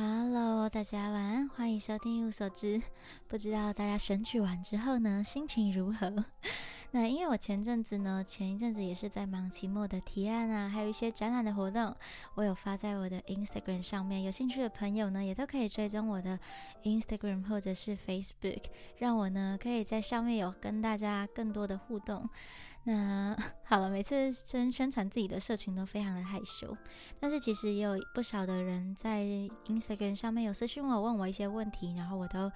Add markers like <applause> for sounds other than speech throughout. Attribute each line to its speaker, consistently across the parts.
Speaker 1: Hello，大家晚安，欢迎收听一无所知。不知道大家选举完之后呢，心情如何？那因为我前阵子呢，前一阵子也是在忙期末的提案啊，还有一些展览的活动，我有发在我的 Instagram 上面。有兴趣的朋友呢，也都可以追踪我的 Instagram 或者是 Facebook，让我呢可以在上面有跟大家更多的互动。那 <laughs> 好了，每次宣宣传自己的社群都非常的害羞，但是其实也有不少的人在 Instagram 上面有私讯我，问我一些问题，然后我都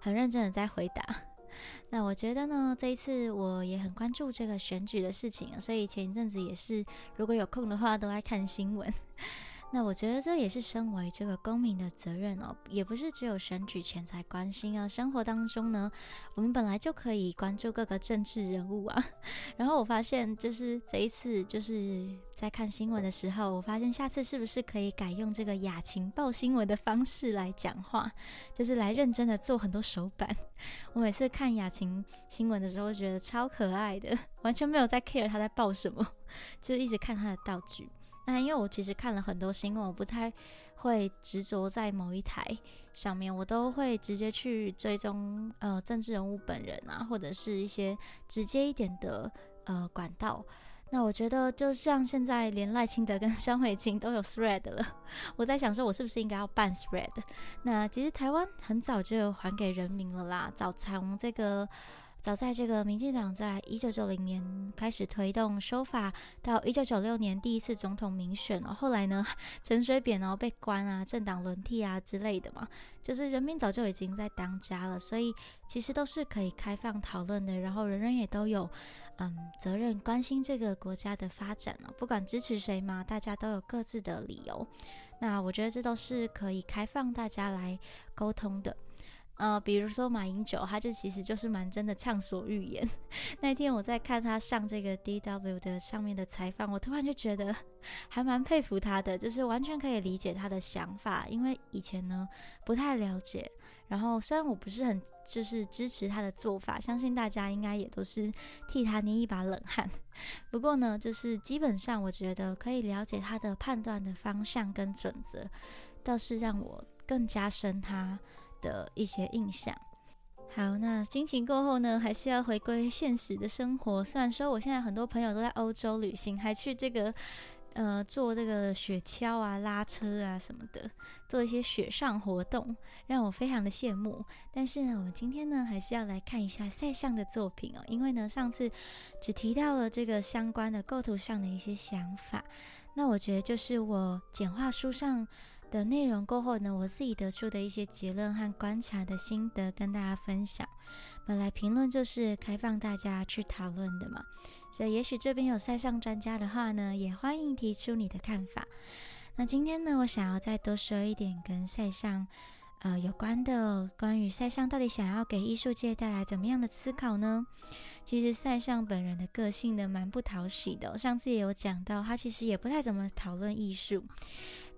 Speaker 1: 很认真的在回答。那我觉得呢，这一次我也很关注这个选举的事情，所以前一阵子也是如果有空的话，都爱看新闻。那我觉得这也是身为这个公民的责任哦，也不是只有选举前才关心啊。生活当中呢，我们本来就可以关注各个政治人物啊。<laughs> 然后我发现，就是这一次就是在看新闻的时候，我发现下次是不是可以改用这个雅琴报新闻的方式来讲话，就是来认真的做很多手板。我每次看雅琴新闻的时候，觉得超可爱的，完全没有在 care 他在报什么，就一直看他的道具。那因为我其实看了很多新闻，我不太会执着在某一台上面，我都会直接去追踪呃政治人物本人啊，或者是一些直接一点的呃管道。那我觉得就像现在连赖清德跟张伟清都有 thread 了，我在想说，我是不是应该要办 thread？那其实台湾很早就还给人民了啦，早从这个。早在这个民进党在一九九零年开始推动修法，到一九九六年第一次总统民选哦，后来呢，陈水扁哦被关啊，政党轮替啊之类的嘛，就是人民早就已经在当家了，所以其实都是可以开放讨论的，然后人人也都有嗯责任关心这个国家的发展哦，不管支持谁嘛，大家都有各自的理由，那我觉得这都是可以开放大家来沟通的。呃，比如说马英九，他就其实就是蛮真的畅所欲言。<laughs> 那天我在看他上这个 D W 的上面的采访，我突然就觉得还蛮佩服他的，就是完全可以理解他的想法。因为以前呢不太了解，然后虽然我不是很就是支持他的做法，相信大家应该也都是替他捏一把冷汗。不过呢，就是基本上我觉得可以了解他的判断的方向跟准则，倒是让我更加深他。的一些印象。好，那心情过后呢，还是要回归现实的生活。虽然说我现在很多朋友都在欧洲旅行，还去这个呃做这个雪橇啊、拉车啊什么的，做一些雪上活动，让我非常的羡慕。但是呢，我们今天呢，还是要来看一下塞尚的作品哦，因为呢，上次只提到了这个相关的构图上的一些想法。那我觉得就是我简化书上。的内容过后呢，我自己得出的一些结论和观察的心得跟大家分享。本来评论就是开放大家去讨论的嘛，所以也许这边有赛上专家的话呢，也欢迎提出你的看法。那今天呢，我想要再多说一点跟赛上呃有关的，关于赛上到底想要给艺术界带来怎么样的思考呢？其实赛尚本人的个性呢，蛮不讨喜的。上次也有讲到，他其实也不太怎么讨论艺术。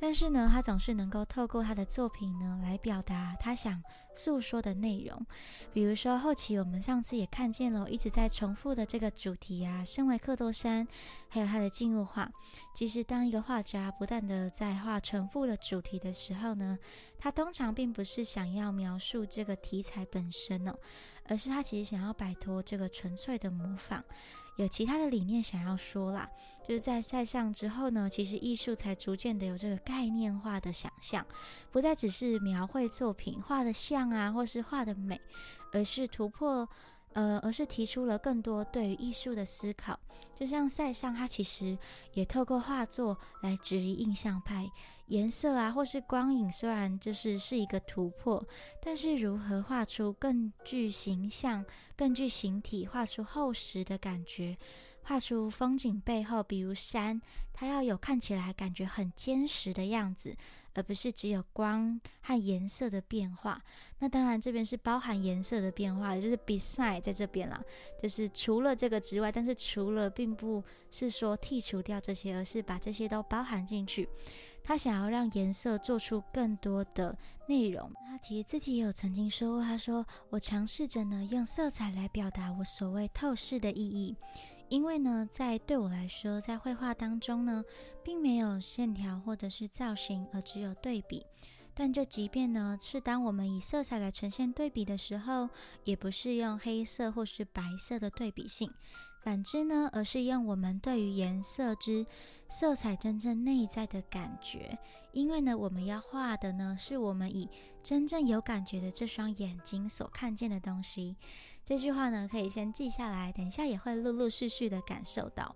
Speaker 1: 但是呢，他总是能够透过他的作品呢，来表达他想诉说的内容。比如说后期我们上次也看见了，一直在重复的这个主题啊，身为克多山，还有他的静物画。其实当一个画家不断的在画重复的主题的时候呢，他通常并不是想要描述这个题材本身哦，而是他其实想要摆脱这个纯粹的模仿。有其他的理念想要说啦，就是在赛上之后呢，其实艺术才逐渐的有这个概念化的想象，不再只是描绘作品画的像啊，或是画的美，而是突破。呃，而是提出了更多对于艺术的思考，就像塞尚，他其实也透过画作来质疑印象派颜色啊，或是光影，虽然就是是一个突破，但是如何画出更具形象、更具形体，画出厚实的感觉。画出风景背后，比如山，它要有看起来感觉很坚实的样子，而不是只有光和颜色的变化。那当然，这边是包含颜色的变化，就是 beside 在这边啦，就是除了这个之外，但是除了并不是说剔除掉这些，而是把这些都包含进去。他想要让颜色做出更多的内容。他其实自己也有曾经说过，他说：“我尝试着呢，用色彩来表达我所谓透视的意义。”因为呢，在对我来说，在绘画当中呢，并没有线条或者是造型，而只有对比。但就即便呢，是当我们以色彩来呈现对比的时候，也不是用黑色或是白色的对比性，反之呢，而是用我们对于颜色之色彩真正内在的感觉。因为呢，我们要画的呢，是我们以真正有感觉的这双眼睛所看见的东西。这句话呢，可以先记下来，等一下也会陆陆续续的感受到。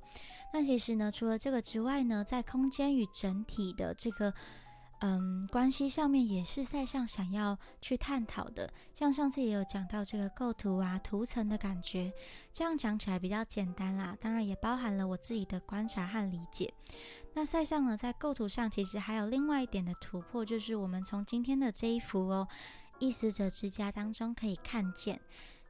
Speaker 1: 那其实呢，除了这个之外呢，在空间与整体的这个。嗯，关系上面也是赛上想要去探讨的，像上次也有讲到这个构图啊、图层的感觉，这样讲起来比较简单啦。当然也包含了我自己的观察和理解。那赛上呢，在构图上其实还有另外一点的突破，就是我们从今天的这一幅哦《意思者之家》当中可以看见，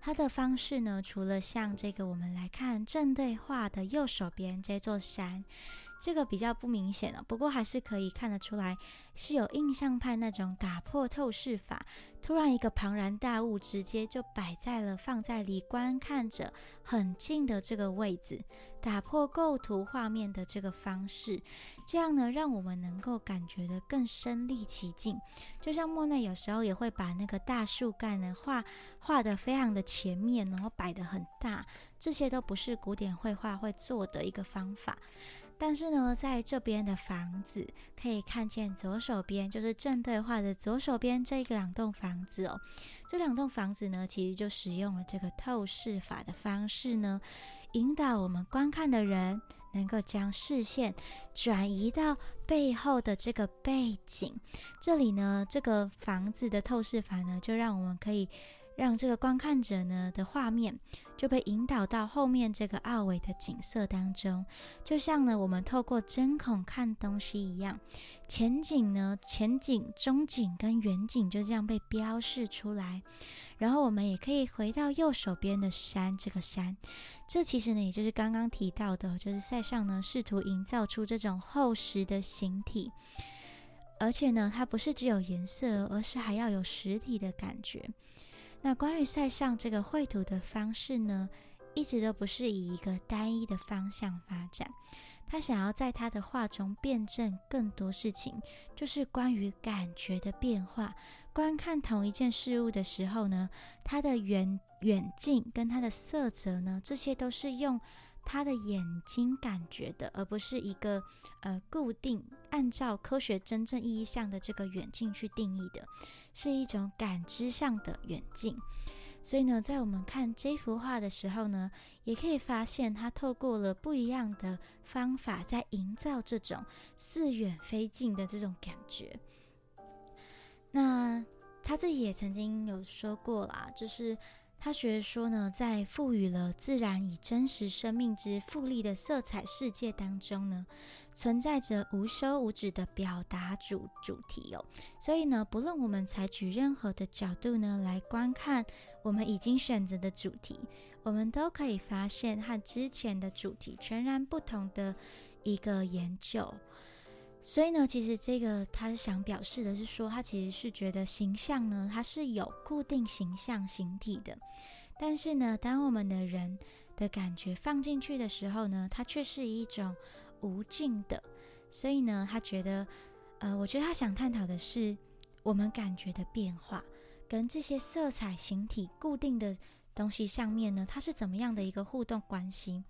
Speaker 1: 它的方式呢，除了像这个我们来看正对话的右手边这座山。这个比较不明显了，不过还是可以看得出来是有印象派那种打破透视法，突然一个庞然大物直接就摆在了放在离观看者很近的这个位置，打破构图画面的这个方式，这样呢让我们能够感觉的更身临其境。就像莫奈有时候也会把那个大树干呢画画的非常的前面，然后摆的很大，这些都不是古典绘画会做的一个方法。但是呢，在这边的房子可以看见左手边就是正对画的左手边这个两栋房子哦。这两栋房子呢，其实就使用了这个透视法的方式呢，引导我们观看的人能够将视线转移到背后的这个背景。这里呢，这个房子的透视法呢，就让我们可以。让这个观看者呢的画面就被引导到后面这个奥维的景色当中，就像呢我们透过针孔看东西一样，前景呢、前景、中景跟远景就这样被标示出来。然后我们也可以回到右手边的山，这个山，这其实呢也就是刚刚提到的，就是塞尚呢试图营造出这种厚实的形体，而且呢它不是只有颜色，而是还要有实体的感觉。那关于塞尚这个绘图的方式呢，一直都不是以一个单一的方向发展。他想要在他的画中辩证更多事情，就是关于感觉的变化。观看同一件事物的时候呢，他的远远近跟他的色泽呢，这些都是用。他的眼睛感觉的，而不是一个呃固定按照科学真正意义上的这个远近去定义的，是一种感知上的远近。所以呢，在我们看这幅画的时候呢，也可以发现他透过了不一样的方法，在营造这种似远非近的这种感觉。那他自己也曾经有说过啦，就是。他学说呢，在赋予了自然以真实生命之富丽的色彩世界当中呢，存在着无休无止的表达主主题哦。所以呢，不论我们采取任何的角度呢来观看我们已经选择的主题，我们都可以发现和之前的主题全然不同的一个研究。所以呢，其实这个他是想表示的是说，他其实是觉得形象呢，它是有固定形象形体的，但是呢，当我们的人的感觉放进去的时候呢，它却是一种无尽的。所以呢，他觉得，呃，我觉得他想探讨的是我们感觉的变化，跟这些色彩形体固定的东西上面呢，它是怎么样的一个互动关系。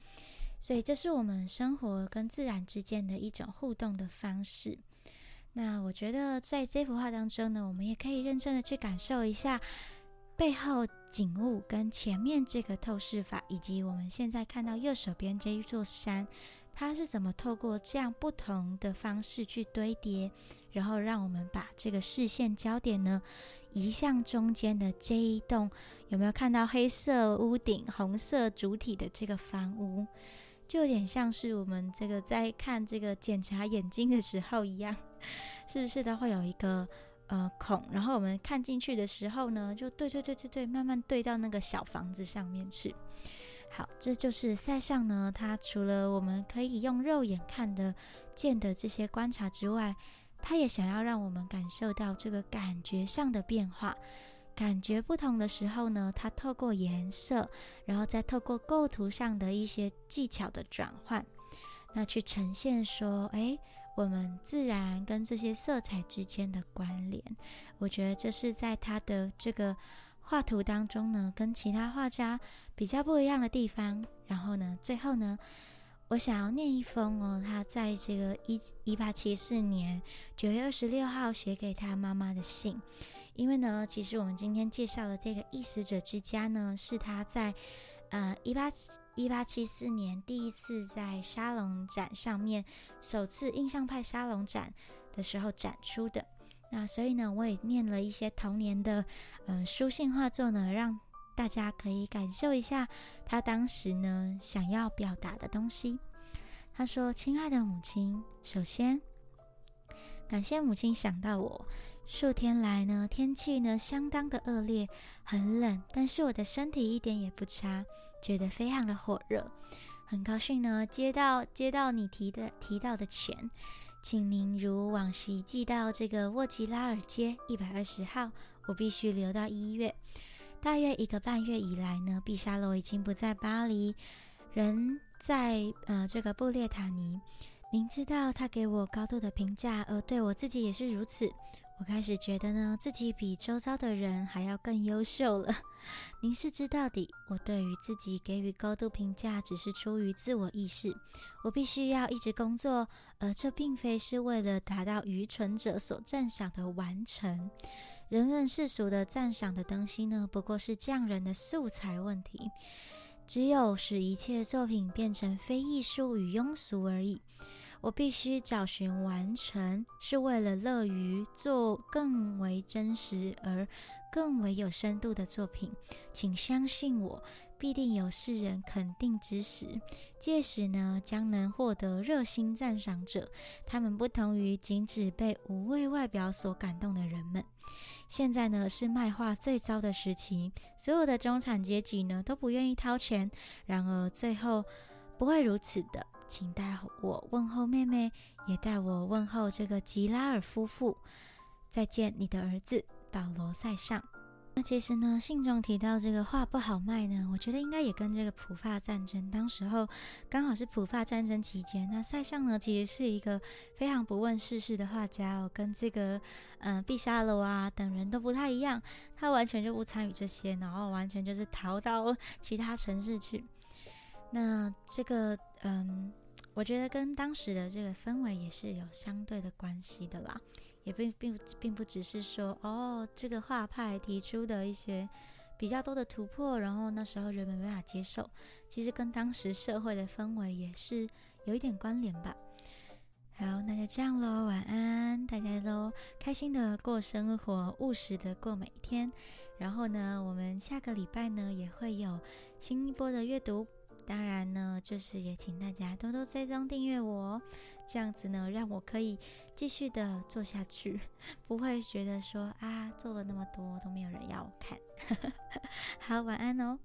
Speaker 1: 所以，这是我们生活跟自然之间的一种互动的方式。那我觉得，在这幅画当中呢，我们也可以认真的去感受一下背后景物跟前面这个透视法，以及我们现在看到右手边这一座山，它是怎么透过这样不同的方式去堆叠，然后让我们把这个视线焦点呢移向中间的这一栋，有没有看到黑色屋顶、红色主体的这个房屋？就有点像是我们这个在看这个检查眼睛的时候一样，是不是都会有一个呃孔？然后我们看进去的时候呢，就对对对对对，慢慢对到那个小房子上面去。好，这就是塞尚呢，他除了我们可以用肉眼看得见的这些观察之外，他也想要让我们感受到这个感觉上的变化。感觉不同的时候呢，它透过颜色，然后再透过构图上的一些技巧的转换，那去呈现说，哎，我们自然跟这些色彩之间的关联。我觉得这是在他的这个画图当中呢，跟其他画家比较不一样的地方。然后呢，最后呢，我想要念一封哦，他在这个一一八七四年九月二十六号写给他妈妈的信。因为呢，其实我们今天介绍的这个异死者之家呢，是他在呃一八一八七四年第一次在沙龙展上面首次印象派沙龙展的时候展出的。那所以呢，我也念了一些童年的嗯书信画作呢，让大家可以感受一下他当时呢想要表达的东西。他说：“亲爱的母亲，首先感谢母亲想到我。”数天来呢，天气呢相当的恶劣，很冷，但是我的身体一点也不差，觉得非常的火热。很高兴呢，接到接到你提的提到的钱，请您如往昔寄到这个沃吉拉尔街一百二十号。我必须留到一月。大约一个半月以来呢，毕沙罗已经不在巴黎，人在呃这个布列塔尼。您知道他给我高度的评价，而对我自己也是如此。我开始觉得呢，自己比周遭的人还要更优秀了。<laughs> 您是知道的，我对于自己给予高度评价，只是出于自我意识。我必须要一直工作，而这并非是为了达到愚蠢者所赞赏的完成。人们世俗的赞赏的东西呢，不过是匠人的素材问题。只有使一切作品变成非艺术与庸俗而已。我必须找寻完成，是为了乐于做更为真实而更为有深度的作品。请相信我，必定有世人肯定之时，届时呢，将能获得热心赞赏者。他们不同于仅只被无谓外表所感动的人们。现在呢，是卖画最糟的时期，所有的中产阶级呢都不愿意掏钱。然而最后不会如此的。请代我问候妹妹，也代我问候这个吉拉尔夫妇。再见，你的儿子保罗塞尚。那其实呢，信中提到这个画不好卖呢，我觉得应该也跟这个普法战争，当时候刚好是普法战争期间。那塞尚呢，其实是一个非常不问世事的画家哦，跟这个嗯毕沙罗啊等人都不太一样，他完全就不参与这些，然后完全就是逃到其他城市去。那这个嗯。我觉得跟当时的这个氛围也是有相对的关系的啦，也并并并不只是说哦，这个画派提出的一些比较多的突破，然后那时候人们没法接受，其实跟当时社会的氛围也是有一点关联吧。好，那就这样喽，晚安，大家都开心的过生活，务实的过每一天。然后呢，我们下个礼拜呢也会有新一波的阅读。当然呢，就是也请大家多多追踪订阅我，哦这样子呢，让我可以继续的做下去，<laughs> 不会觉得说啊，做了那么多都没有人要我看。<laughs> 好，晚安哦。